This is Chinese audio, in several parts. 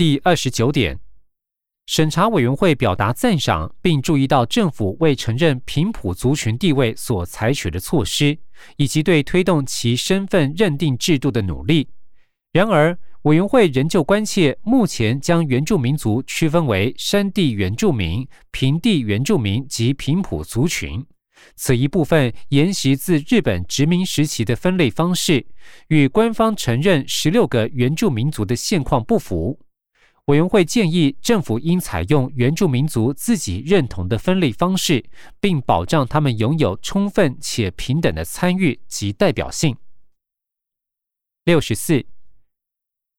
第二十九点，审查委员会表达赞赏，并注意到政府为承认平埔族群地位所采取的措施，以及对推动其身份认定制度的努力。然而，委员会仍旧关切，目前将原住民族区分为山地原住民、平地原住民及平埔族群。此一部分沿袭自日本殖民时期的分类方式，与官方承认十六个原住民族的现况不符。委员会建议政府应采用原住民族自己认同的分类方式，并保障他们拥有充分且平等的参与及代表性。六十四，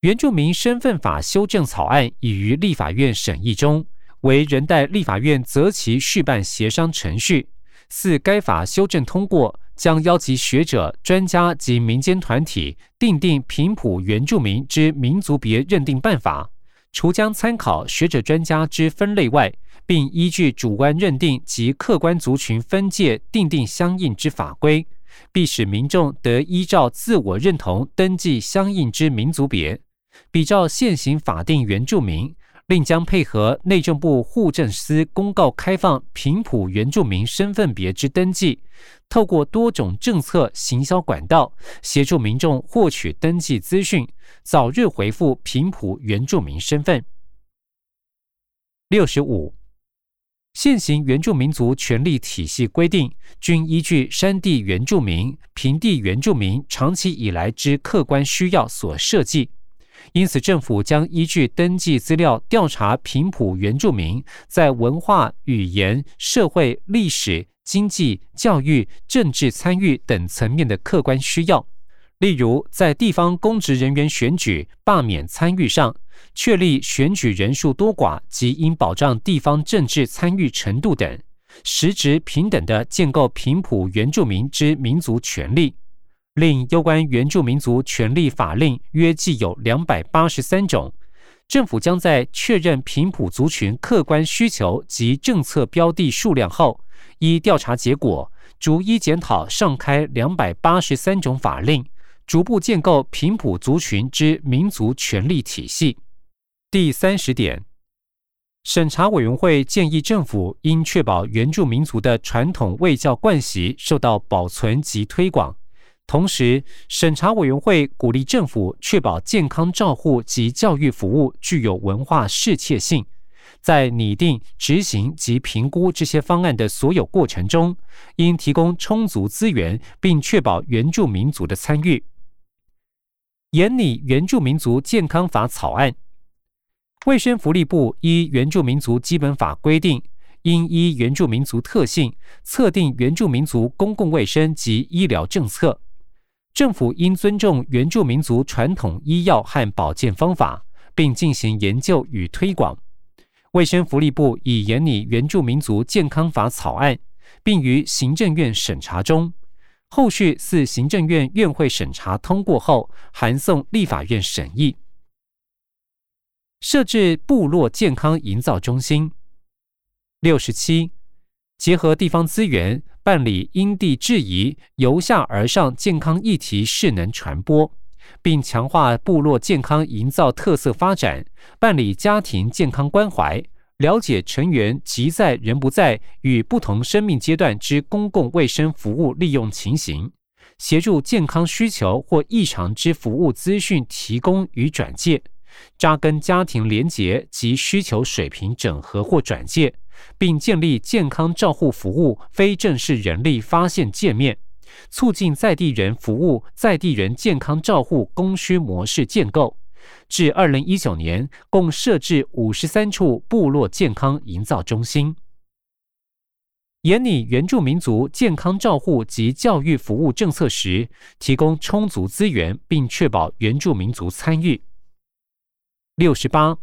原住民身份法修正草案已于立法院审议中，为人代立法院择期续办协商程序。四该法修正通过，将邀集学者、专家及民间团体，订定平埔原住民之民族别认定办法。除将参考学者专家之分类外，并依据主观认定及客观族群分界，订定相应之法规，必使民众得依照自我认同登记相应之民族别，比照现行法定原住民。并将配合内政部户政司公告开放平埔原住民身份别之登记，透过多种政策行销管道，协助民众获取登记资讯，早日回复平埔原住民身份。六十五，现行原住民族权利体系规定，均依据山地原住民、平地原住民长期以来之客观需要所设计。因此，政府将依据登记资料调查平埔原住民在文化、语言、社会、历史、经济、教育、政治参与等层面的客观需要。例如，在地方公职人员选举、罢免参与上，确立选举人数多寡及应保障地方政治参与程度等，实质平等的建构平埔原住民之民族权利。另有关原住民族权利法令约计有两百八十三种，政府将在确认平埔族群客观需求及政策标的数量后，依调查结果逐一检讨上开两百八十三种法令，逐步建构平埔族群之民族权利体系。第三十点，审查委员会建议政府应确保原住民族的传统卫教惯习受到保存及推广。同时，审查委员会鼓励政府确保健康照护及教育服务具有文化适切性，在拟定、执行及评估这些方案的所有过程中，应提供充足资源，并确保原住民族的参与。研拟原住民族健康法草案，卫生福利部依原住民族基本法规定。应依原住民族特性，测定原住民族公共卫生及医疗政策。政府应尊重原住民族传统医药和保健方法，并进行研究与推广。卫生福利部已研拟原住民族健康法草案，并于行政院审查中。后续四行政院院会审查通过后，函送立法院审议。设置部落健康营造中心。六十七。结合地方资源，办理因地制宜、由下而上健康议题势能传播，并强化部落健康营造特色发展，办理家庭健康关怀，了解成员即在人不在与不同生命阶段之公共卫生服务利用情形，协助健康需求或异常之服务资讯提供与转介，扎根家庭连结及需求水平整合或转介。并建立健康照护服务非正式人力发现界面，促进在地人服务在地人健康照护供需模式建构。至二零一九年，共设置五十三处部落健康营造中心，研拟原住民族健康照护及教育服务政策时，提供充足资源，并确保原住民族参与。六十八。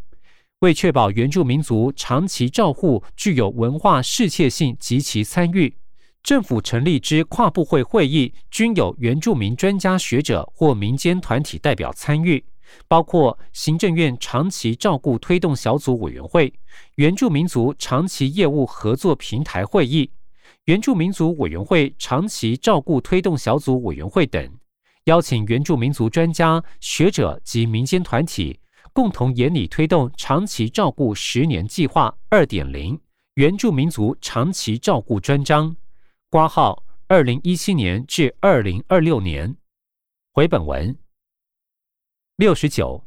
为确保原住民族长期照护具有文化适切性及其参与，政府成立之跨部会会议均有原住民专家学者或民间团体代表参与，包括行政院长期照顾推动小组委员会、原住民族长期业务合作平台会议、原住民族委员会长期照顾推动小组委员会等，邀请原住民族专家学者及民间团体。共同研拟推动长期照顾十年计划二点零原住民族长期照顾专章，挂号二零一七年至二零二六年。回本文六十九，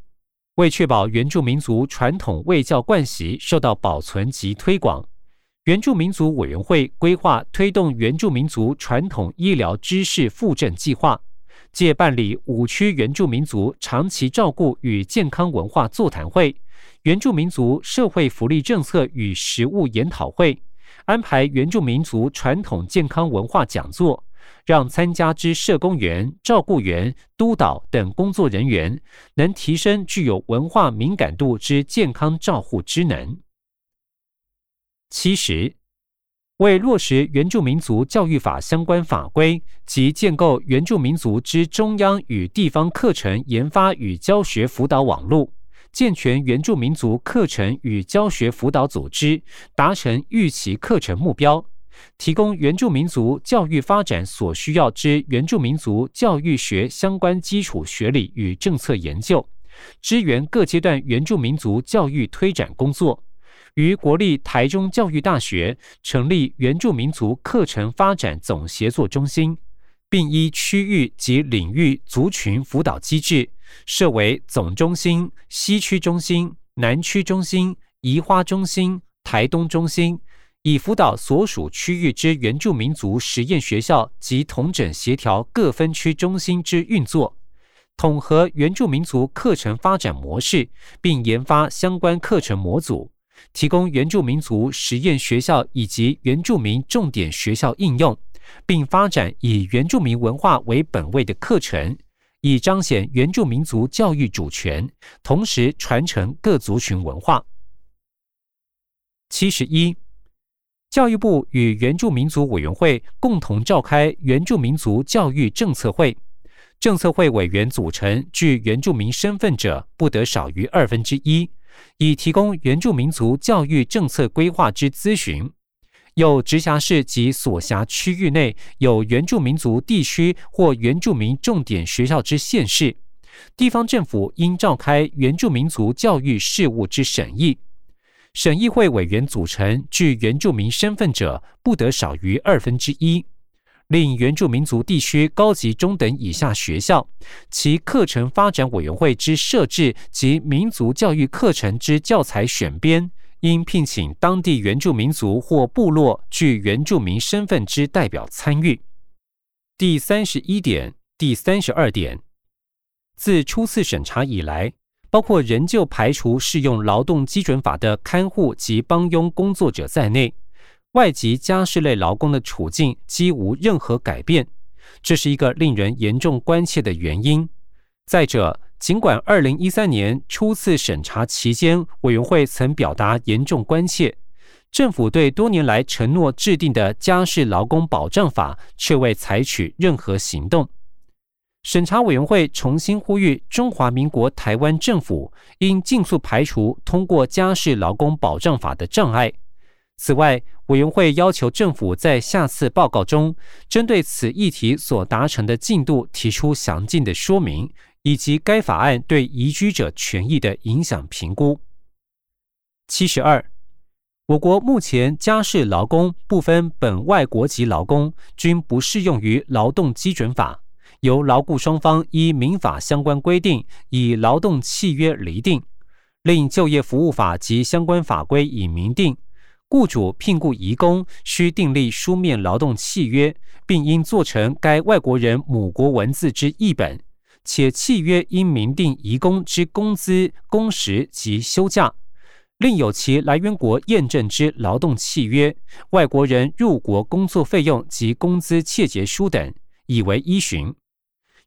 为确保原住民族传统卫教惯习受到保存及推广。原住民族委员会规划推动原住民族传统医疗知识复振计划，借办理五区原住民族长期照顾与健康文化座谈会、原住民族社会福利政策与实务研讨会，安排原住民族传统健康文化讲座，让参加之社工员、照顾员、督导等工作人员能提升具有文化敏感度之健康照护之能。七十，为落实原住民族教育法相关法规及建构原住民族之中央与地方课程研发与教学辅导网络，健全原住民族课程与教学辅导组织，达成预期课程目标，提供原住民族教育发展所需要之原住民族教育学相关基础学理与政策研究，支援各阶段原住民族教育推展工作。于国立台中教育大学成立原住民族课程发展总协作中心，并依区域及领域族群辅导机制，设为总中心、西区中心、南区中心、宜花中心、台东中心，以辅导所属区域之原住民族实验学校及同整协调各分区中心之运作，统合原住民族课程发展模式，并研发相关课程模组。提供原住民族实验学校以及原住民重点学校应用，并发展以原住民文化为本位的课程，以彰显原住民族教育主权，同时传承各族群文化。七十一，教育部与原住民族委员会共同召开原住民族教育政策会，政策会委员组成具原住民身份者不得少于二分之一。以提供原住民族教育政策规划之咨询，有直辖市及所辖区域内有原住民族地区或原住民重点学校之县市，地方政府应召开原住民族教育事务之审议，审议会委员组成具原住民身份者不得少于二分之一。另原住民族地区高级中等以下学校，其课程发展委员会之设置及民族教育课程之教材选编，应聘请当地原住民族或部落具原住民身份之代表参与。第三十一点、第三十二点，自初次审查以来，包括仍旧排除适用劳动基准法的看护及帮佣工作者在内。外籍家事类劳工的处境几无任何改变，这是一个令人严重关切的原因。再者，尽管二零一三年初次审查期间，委员会曾表达严重关切，政府对多年来承诺制定的家事劳工保障法却未采取任何行动。审查委员会重新呼吁中华民国台湾政府应尽速排除通过家事劳工保障法的障碍。此外，委员会要求政府在下次报告中，针对此议题所达成的进度提出详尽的说明，以及该法案对移居者权益的影响评估。七十二，我国目前家事劳工不分本外国籍劳工，均不适用于劳动基准法，由劳雇双方依民法相关规定，以劳动契约厘定。另就业服务法及相关法规已明定。雇主聘雇移工需订立书面劳动契约，并应做成该外国人母国文字之译本，且契约应明定移工之工资、工时及休假，另有其来源国验证之劳动契约、外国人入国工作费用及工资切结书等，以为依循。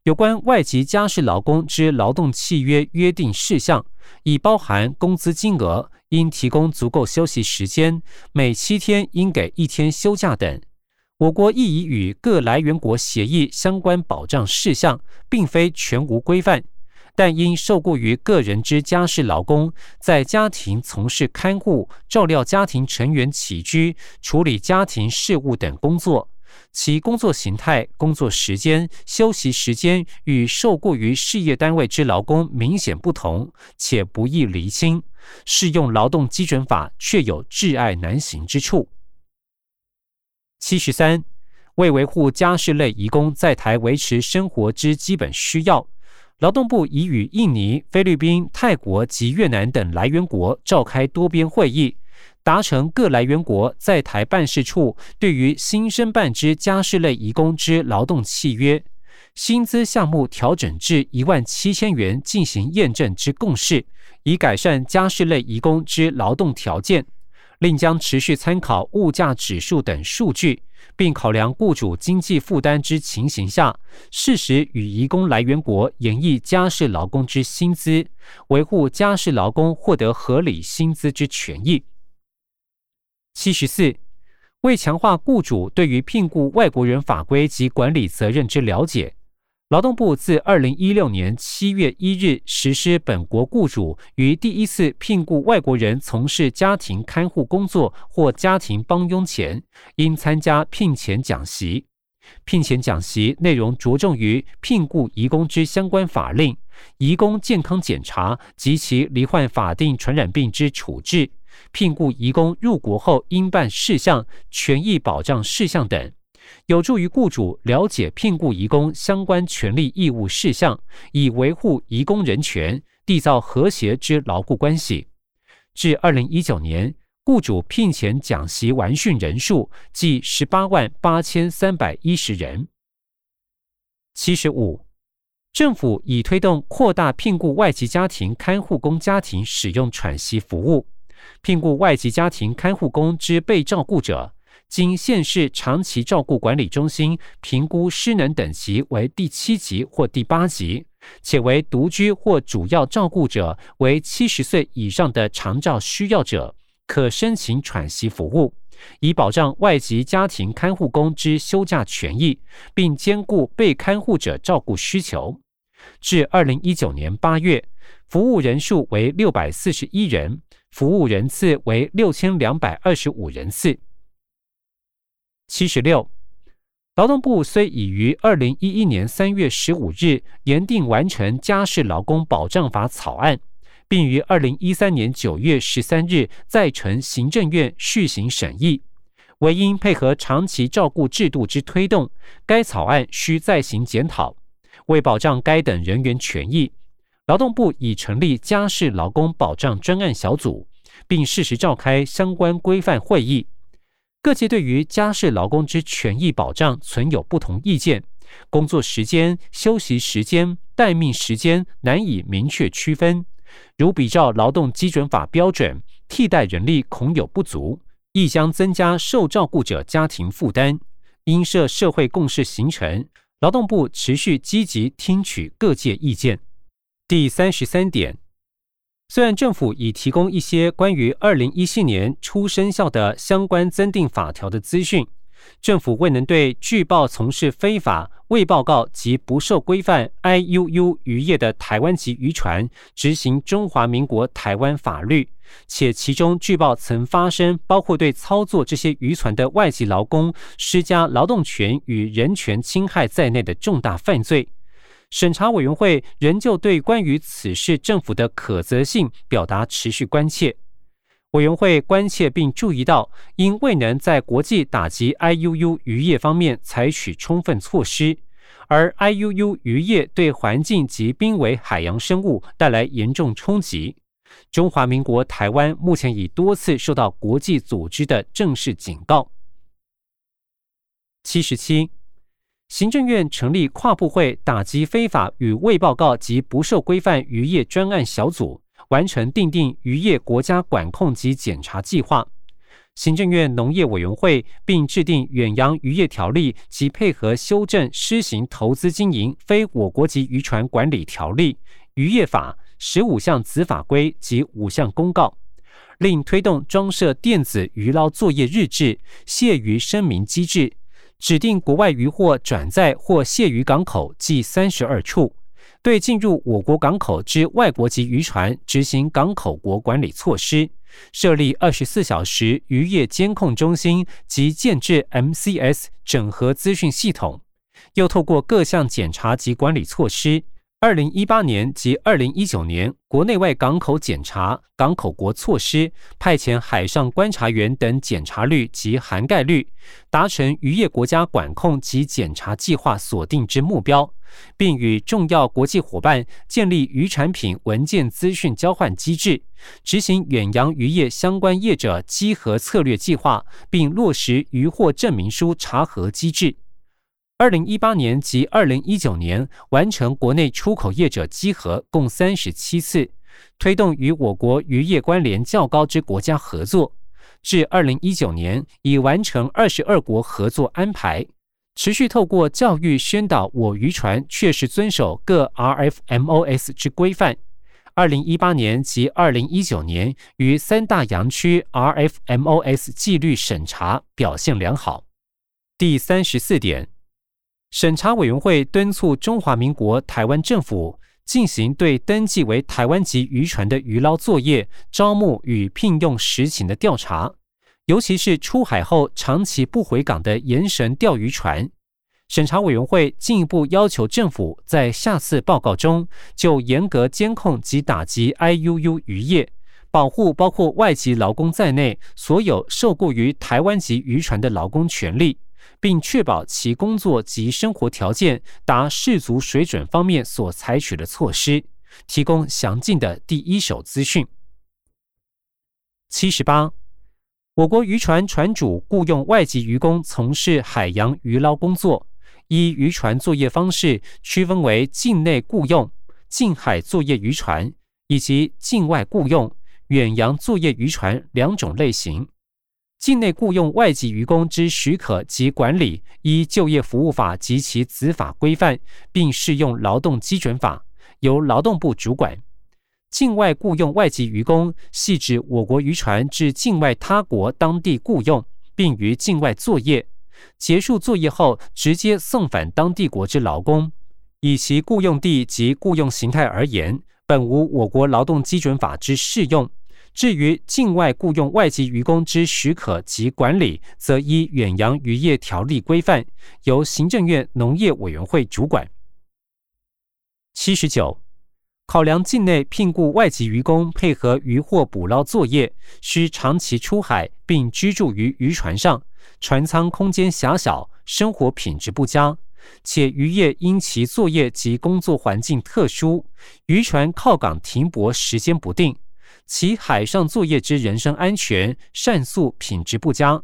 有关外籍家事劳工之劳动契约约定事项，已包含工资金额。应提供足够休息时间，每七天应给一天休假等。我国亦已与各来源国协议相关保障事项，并非全无规范。但因受雇于个人之家事劳工，在家庭从事看护、照料家庭成员起居、处理家庭事务等工作，其工作形态、工作时间、休息时间与受雇于事业单位之劳工明显不同，且不易厘清，适用劳动基准法却有挚爱难行之处。七十三，为维护家事类移工在台维持生活之基本需要，劳动部已与印尼、菲律宾、泰国及越南等来源国召开多边会议。达成各来源国在台办事处对于新生办之家事类移工之劳动契约薪资项目调整至一万七千元进行验证之共识，以改善家事类移工之劳动条件。另将持续参考物价指数等数据，并考量雇主经济负担之情形下，适时与移工来源国演绎家事劳工之薪资，维护家事劳工获得合理薪资之权益。七十四，为强化雇主对于聘雇外国人法规及管理责任之了解，劳动部自二零一六年七月一日实施本国雇主于第一次聘雇外国人从事家庭看护工作或家庭帮佣前，应参加聘前讲习。聘前讲习内容着重于聘雇移工之相关法令、移工健康检查及其罹患法定传染病之处置。聘雇移工入国后应办事项、权益保障事项等，有助于雇主了解聘雇移工相关权利义务事项，以维护移工人权，缔造和谐之牢固关系。至二零一九年，雇主聘前讲习完训人数计十八万八千三百一十人。七十五，政府已推动扩大聘雇外籍家庭看护工家庭使用喘息服务。聘雇外籍家庭看护工之被照顾者，经县市长期照顾管理中心评估失能等级为第七级或第八级，且为独居或主要照顾者为七十岁以上的长照需要者，可申请喘息服务，以保障外籍家庭看护工之休假权益，并兼顾被看护者照顾需求。至二零一九年八月，服务人数为六百四十一人。服务人次为六千两百二十五人次。七十六，劳动部虽已于二零一一年三月十五日研定完成家事劳工保障法草案，并于二零一三年九月十三日再呈行政院续行审议，唯因配合长期照顾制度之推动，该草案需再行检讨。为保障该等人员权益。劳动部已成立家事劳工保障专案小组，并适时召开相关规范会议。各界对于家事劳工之权益保障存有不同意见，工作时间、休息时间、待命时间难以明确区分。如比照劳动基准法标准，替代人力恐有不足，亦将增加受照顾者家庭负担。应设社会共识形成，劳动部持续积极听取各界意见。第三十三点，虽然政府已提供一些关于二零一七年初生效的相关增订法条的资讯，政府未能对拒报从事非法未报告及不受规范 IUU 渔业的台湾籍渔船执行中华民国台湾法律，且其中拒报曾发生包括对操作这些渔船的外籍劳工施加劳动权与人权侵害在内的重大犯罪。审查委员会仍旧对关于此事政府的可责性表达持续关切。委员会关切并注意到，因未能在国际打击 IUU 渔业方面采取充分措施，而 IUU 渔业对环境及濒危海洋生物带来严重冲击。中华民国台湾目前已多次受到国际组织的正式警告。七十七。行政院成立跨部会打击非法与未报告及不受规范渔业专案小组，完成订定渔业国家管控及检查计划。行政院农业委员会并制定远洋渔业条例及配合修正施行投资经营非我国籍渔船管理条例、渔业法十五项子法规及五项公告，另推动装设电子渔捞作业日志、卸渔声明机制。指定国外渔获转载或卸渔港口计三十二处，对进入我国港口之外国籍渔船执行港口国管理措施，设立二十四小时渔业监控中心及建制 MCS 整合资讯系统，又透过各项检查及管理措施。二零一八年及二零一九年国内外港口检查、港口国措施、派遣海上观察员等检查率及涵盖率，达成渔业国家管控及检查计划锁定之目标，并与重要国际伙伴建立渔产品文件资讯交换机制，执行远洋渔业相关业者稽核策略计划，并落实渔获证明书查核机制。二零一八年及二零一九年完成国内出口业者稽核共三十七次，推动与我国渔业关联较高之国家合作。至二零一九年已完成二十二国合作安排，持续透过教育宣导我渔船确实遵守各 RFMOS 之规范。二零一八年及二零一九年于三大洋区 RFMOS 纪律审查表现良好。第三十四点。审查委员会敦促中华民国台湾政府进行对登记为台湾籍渔船的渔捞作业、招募与聘用实情的调查，尤其是出海后长期不回港的延绳钓鱼船。审查委员会进一步要求政府在下次报告中，就严格监控及打击 IUU 渔业，保护包括外籍劳工在内所有受雇于台湾籍渔船的劳工权利。并确保其工作及生活条件达适足水准方面所采取的措施，提供详尽的第一手资讯。七十八，我国渔船船主雇佣外籍渔工从事海洋渔捞工作，依渔船作业方式区分为境内雇佣、近海作业渔船以及境外雇佣、远洋作业渔船两种类型。境内雇佣外籍渔工之许可及管理，依就业服务法及其子法规范，并适用劳动基准法，由劳动部主管。境外雇佣外籍渔工，系指我国渔船至境外他国当地雇用，并于境外作业，结束作业后直接送返当地国之劳工。以其雇用地及雇用形态而言，本无我国劳动基准法之适用。至于境外雇佣外籍渔工之许可及管理，则依远洋渔业条例规范，由行政院农业委员会主管。七十九，考量境内聘雇外籍渔工配合渔获捕捞作业，需长期出海并居住于渔船上，船舱空间狭小，生活品质不佳，且渔业因其作业及工作环境特殊，渔船靠港停泊时间不定。其海上作业之人身安全、膳宿品质不佳，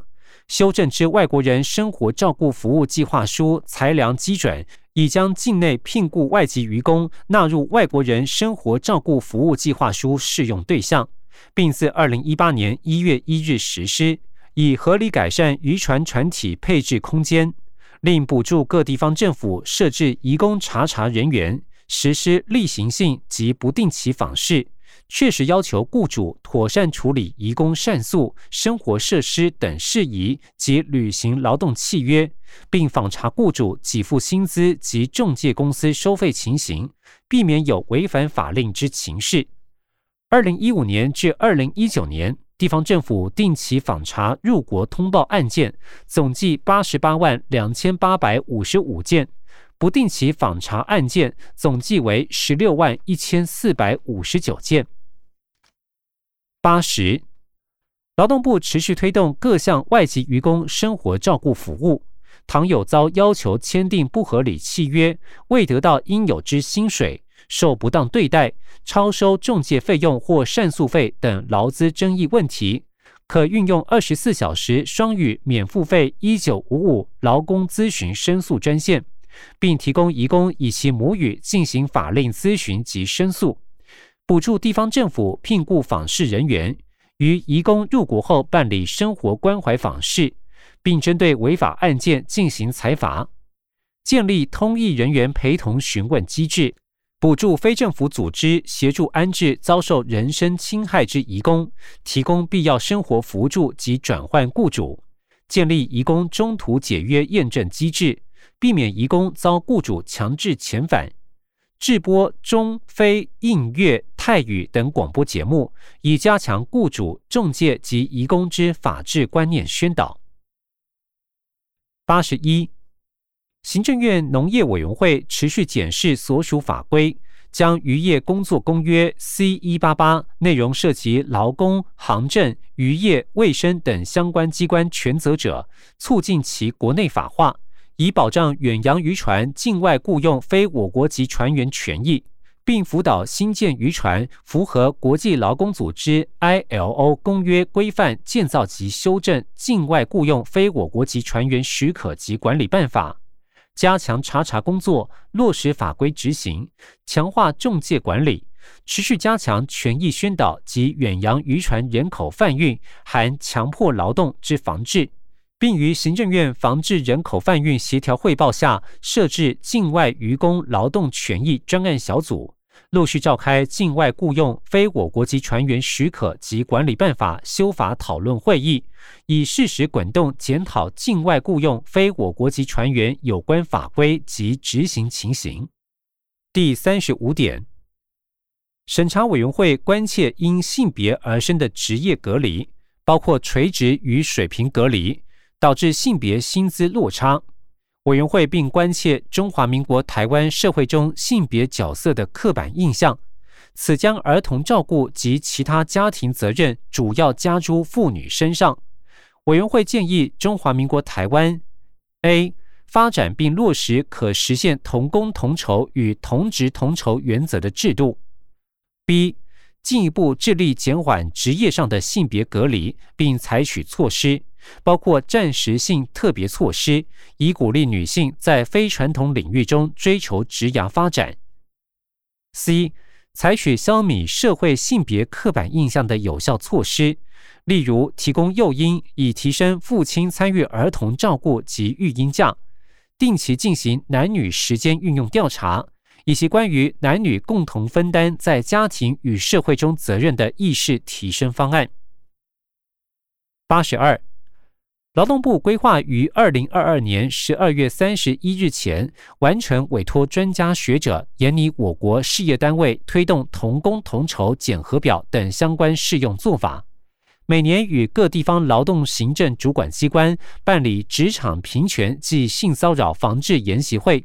修正之外国人生活照顾服务计划书裁量基准，已将境内聘雇外籍渔工纳入外国人生活照顾服务计划书适用对象，并自二零一八年一月一日实施，以合理改善渔船船体配置空间，另补助各地方政府设置移工查查人员，实施例行性及不定期访视。确实要求雇主妥善处理移工膳宿、生活设施等事宜及履行劳动契约，并访查雇主给付薪资及中介公司收费情形，避免有违反法令之情事。二零一五年至二零一九年，地方政府定期访查入国通报案件总计八十八万两千八百五十五件，不定期访查案件总计为十六万一千四百五十九件。八十，劳动部持续推动各项外籍渔工生活照顾服务。倘有遭要求签订不合理契约、未得到应有之薪水、受不当对待、超收中介费用或善诉费等劳资争议问题，可运用二十四小时双语免付费一九五五劳工咨询申诉专线，并提供移工以其母语进行法令咨询及申诉。补助地方政府聘雇访视人员，于移工入国后办理生活关怀访视，并针对违法案件进行裁罚；建立通译人员陪同询问机制；补助非政府组织协助安置遭受人身侵害之移工，提供必要生活扶助及转换雇主；建立移工中途解约验证机制，避免移工遭雇主强制遣返。制播中非印粤泰语等广播节目，以加强雇主、中介及移工之法治观念宣导。八十一，行政院农业委员会持续检视所属法规，将渔业工作公约 C 一八八内容涉及劳工、行政、渔业、卫生等相关机关权责者，促进其国内法化。以保障远洋渔船境外雇用非我国籍船员权益，并辅导新建渔船符合国际劳工组织 （ILO） 公约规范建造及修正境外雇用非我国籍船员许可及管理办法，加强查查工作，落实法规执行，强化中介管理，持续加强权益宣导及远洋渔船人口贩运含强迫劳动之防治。并于行政院防治人口贩运协调汇报下，设置境外渔工劳动权益专案小组，陆续召开境外雇佣非我国籍船员许可及管理办法修法讨论会议，以适时滚动检讨境外雇佣非我国籍船员有关法规及执行情形。第三十五点，审查委员会关切因性别而生的职业隔离，包括垂直与水平隔离。导致性别薪资落差，委员会并关切中华民国台湾社会中性别角色的刻板印象，此将儿童照顾及其他家庭责任主要加诸妇女身上。委员会建议中华民国台湾：A. 发展并落实可实现同工同酬与同职同酬原则的制度；B. 进一步致力减缓职业上的性别隔离，并采取措施。包括暂时性特别措施，以鼓励女性在非传统领域中追求职涯发展。C. 采取消弭社会性别刻板印象的有效措施，例如提供诱因，以提升父亲参与儿童照顾及育婴假，定期进行男女时间运用调查，以及关于男女共同分担在家庭与社会中责任的意识提升方案。八十二。劳动部规划于二零二二年十二月三十一日前完成委托专家学者研拟我国事业单位推动同工同酬检核表等相关适用做法，每年与各地方劳动行政主管机关办理职场平权及性骚扰防治研习会，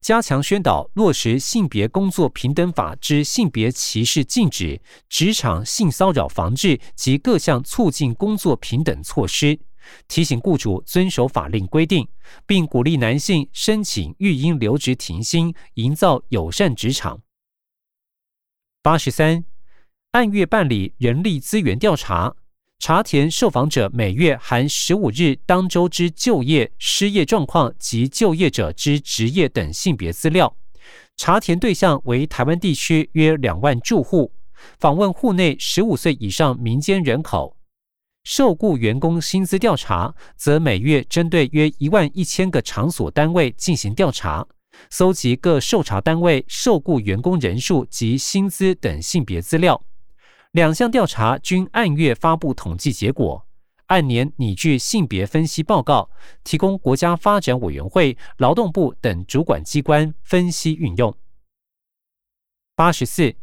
加强宣导落实性别工作平等法之性别歧视禁止、职场性骚扰防治及各项促进工作平等措施。提醒雇主遵守法令规定，并鼓励男性申请育婴留职停薪，营造友善职场。八十三，按月办理人力资源调查，查填受访者每月含十五日当周之就业、失业状况及就业者之职业等性别资料。查填对象为台湾地区约两万住户，访问户内十五岁以上民间人口。受雇员工薪资调查，则每月针对约一万一千个场所单位进行调查，搜集各受查单位受雇员工人数及薪资等性别资料。两项调查均按月发布统计结果，按年拟具性别分析报告，提供国家发展委员会、劳动部等主管机关分析运用。八十四，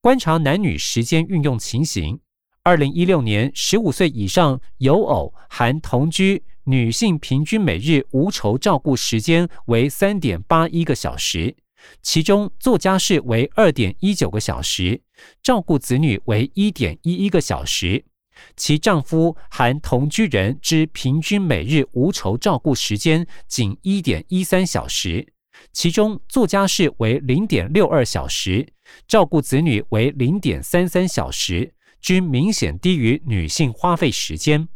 观察男女时间运用情形。二零一六年，十五岁以上有偶含同居女性平均每日无酬照顾时间为三点八一个小时，其中做家事为二点一九个小时，照顾子女为一点一一个小时。其丈夫含同居人之平均每日无酬照顾时间仅一点一三小时，其中做家事为零点六二小时，照顾子女为零点三三小时。均明显低于女性花费时间。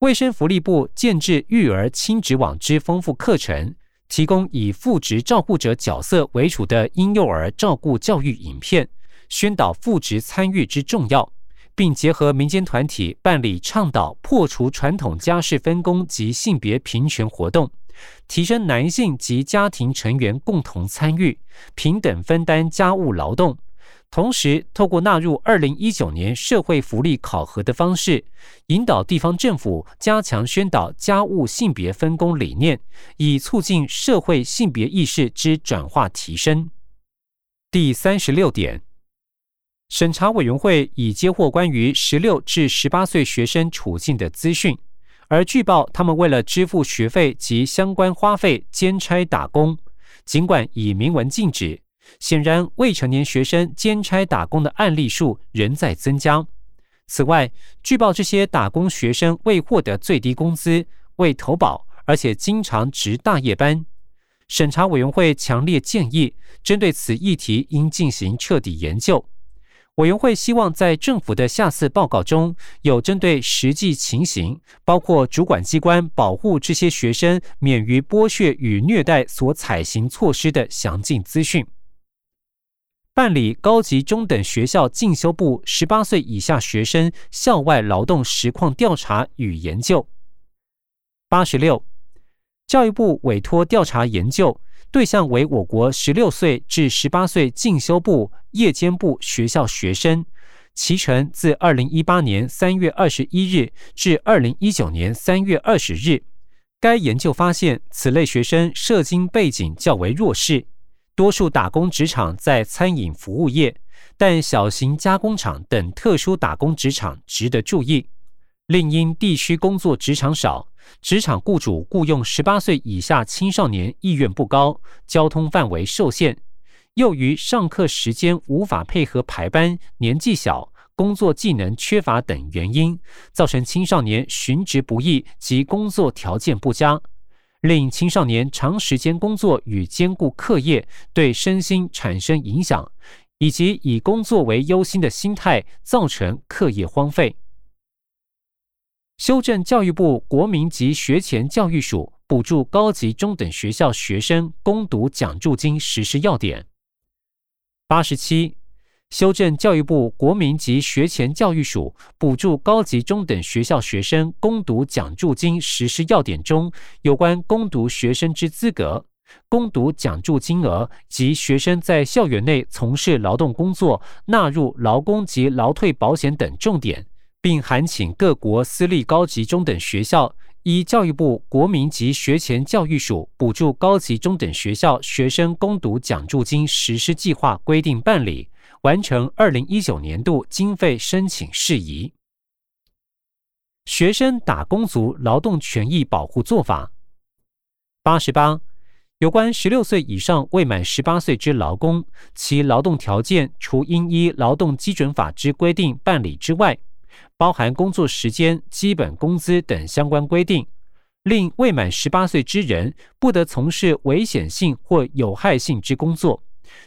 卫生福利部建制育儿亲职网之丰富课程，提供以父职照顾者角色为主的婴幼儿照顾教育影片，宣导父职参与之重要，并结合民间团体办理倡导破除传统家事分工及性别平权活动，提升男性及家庭成员共同参与、平等分担家务劳动。同时，透过纳入二零一九年社会福利考核的方式，引导地方政府加强宣导家务性别分工理念，以促进社会性别意识之转化提升。第三十六点，审查委员会已接获关于十六至十八岁学生处境的资讯，而据报他们为了支付学费及相关花费兼差打工，尽管已明文禁止，显然未成年学生兼差打工的案例数仍在增加。此外，据报这些打工学生未获得最低工资、未投保，而且经常值大夜班。审查委员会强烈建议，针对此议题应进行彻底研究。委员会希望在政府的下次报告中有针对实际情形，包括主管机关保护这些学生免于剥削与虐待所采行措施的详尽资讯。办理高级中等学校进修部十八岁以下学生校外劳动实况调查与研究。八十六，教育部委托调查研究对象为我国十六岁至十八岁进修部夜间部学校学生，其程自二零一八年三月二十一日至二零一九年三月二十日。该研究发现，此类学生社经背景较为弱势。多数打工职场在餐饮服务业，但小型加工厂等特殊打工职场值得注意。另因地区工作职场少，职场雇主雇佣十八岁以下青少年意愿不高，交通范围受限，又于上课时间无法配合排班、年纪小、工作技能缺乏等原因，造成青少年寻职不易及工作条件不佳。令青少年长时间工作与兼顾课业，对身心产生影响，以及以工作为优先的心态，造成课业荒废。修正教育部国民及学前教育署补助高级中等学校学生攻读奖助金实施要点。八十七。修正教育部国民及学前教育署补助高级中等学校学生攻读奖助金实施要点中有关攻读学生之资格、攻读奖助金额及学生在校园内从事劳动工作纳入劳工及劳退保险等重点，并函请各国私立高级中等学校依教育部国民及学前教育署补助高级中等学校学生攻读奖助金实施计划规定办理。完成二零一九年度经费申请事宜。学生打工族劳动权益保护做法。八十八，有关十六岁以上未满十八岁之劳工，其劳动条件除应依劳动基准法之规定办理之外，包含工作时间、基本工资等相关规定，令未满十八岁之人不得从事危险性或有害性之工作。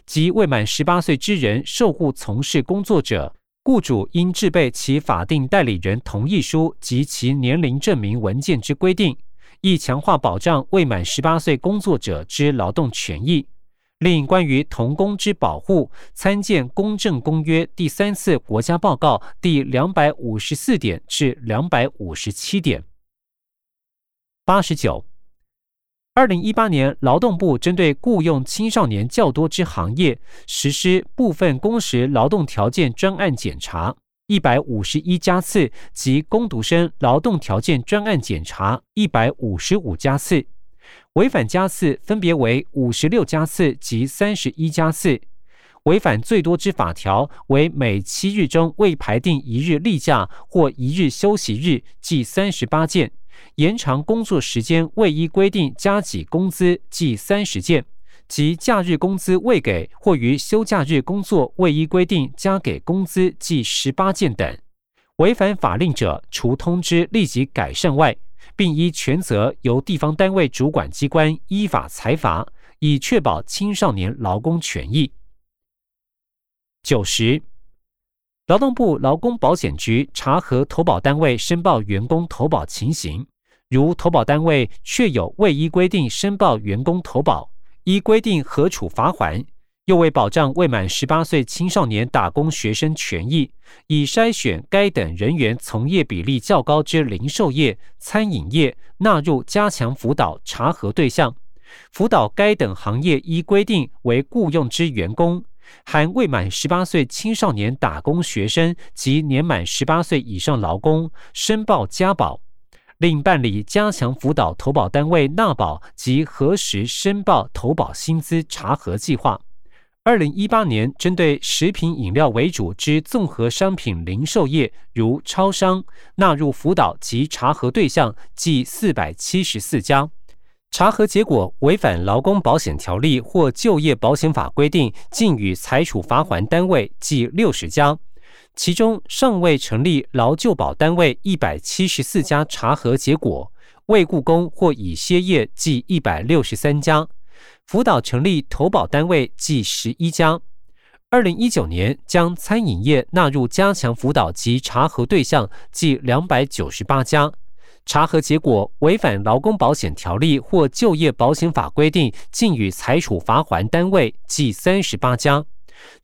及未满十八岁之人受雇从事工作者，雇主应制备其法定代理人同意书及其年龄证明文件之规定，以强化保障未满十八岁工作者之劳动权益。另关于童工之保护，参见《公正公约》第三次国家报告第两百五十四点至两百五十七点。八十九。二零一八年，劳动部针对雇佣青少年较多之行业，实施部分工时劳动条件专案检查一百五十一家次及工读生劳动条件专案检查一百五十五家次，违反家次分别为五十六家次及三十一家次，违反最多之法条为每七日中未排定一日例假或一日休息日，计三十八件。延长工作时间未依规定加给工资，计三十件；及假日工资未给或于休假日工作未依规定加给工资，计十八件等。违反法令者，除通知立即改善外，并依全责由地方单位主管机关依法裁罚，以确保青少年劳工权益。九十，劳动部劳工保险局查核投保单位申报员工投保情形。如投保单位确有未依规定申报员工投保，依规定核处罚款；又为保障未满十八岁青少年打工学生权益，已筛选该等人员从业比例较高之零售业、餐饮业纳入加强辅导查核对象，辅导该等行业依规定为雇用之员工，含未满十八岁青少年打工学生及年满十八岁以上劳工申报加保。另办理加强辅导投保单位纳保及核实申报投保薪资查核计划，二零一八年，针对食品饮料为主之综合商品零售业，如超商，纳入辅导及查核对象计四百七十四家，查核结果违反劳工保险条例或就业保险法规定，禁予裁处罚还单位计六十家，其中尚未成立劳就保单位一百七十四家，查核结果未雇工或已歇业计一百六十三家。辅导成立投保单位计十一家，二零一九年将餐饮业纳入加强辅导及查核对象计两百九十八家，查核结果违反劳工保险条例或就业保险法规定，禁予裁处罚还单位计三十八家，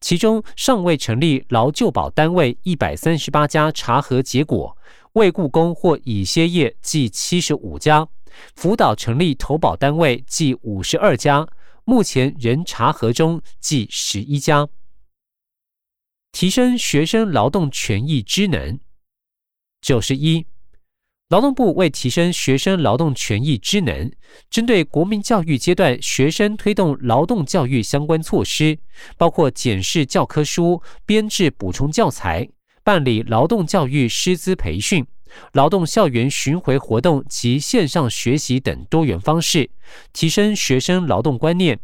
其中尚未成立劳就保单位一百三十八家，查核结果未雇工或已歇业计七十五家。辅导成立投保单位计五十二家，目前仍查核中，计十一家。提升学生劳动权益职能。九十一，劳动部为提升学生劳动权益职能，针对国民教育阶段学生推动劳动教育相关措施，包括检视教科书、编制补充教材、办理劳动教育师资培训。劳动校园巡回活动及线上学习等多元方式，提升学生劳动观念。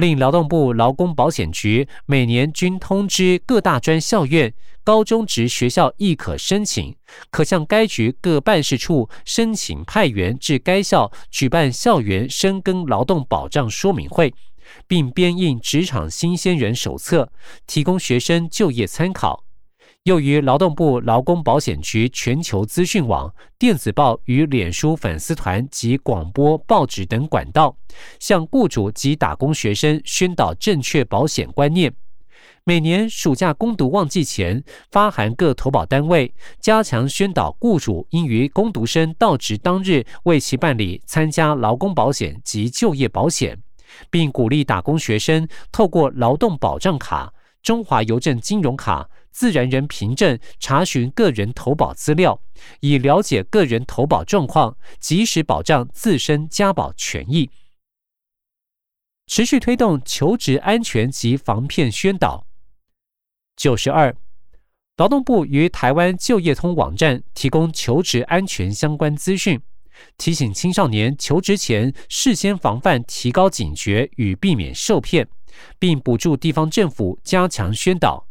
另劳动部劳工保险局每年均通知各大专校院、高中职学校亦可申请，可向该局各办事处申请派员至该校举办校园深耕劳动保障说明会，并编印职场新鲜人手册，提供学生就业参考。又于劳动部劳工保险局全球资讯网、电子报与脸书粉丝团及广播、报纸等管道，向雇主及打工学生宣导正确保险观念。每年暑假攻读旺季前，发函各投保单位，加强宣导雇主应于攻读生到职当日为其办理参加劳工保险及就业保险，并鼓励打工学生透过劳动保障卡、中华邮政金融卡。自然人凭证查询个人投保资料，以了解个人投保状况，及时保障自身家保权益。持续推动求职安全及防骗宣导。九十二，劳动部于台湾就业通网站提供求职安全相关资讯，提醒青少年求职前事先防范，提高警觉与避免受骗，并补助地方政府加强宣导。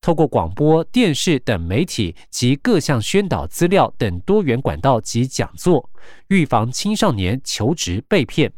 透过广播电视等媒体及各项宣导资料等多元管道及讲座，预防青少年求职被骗。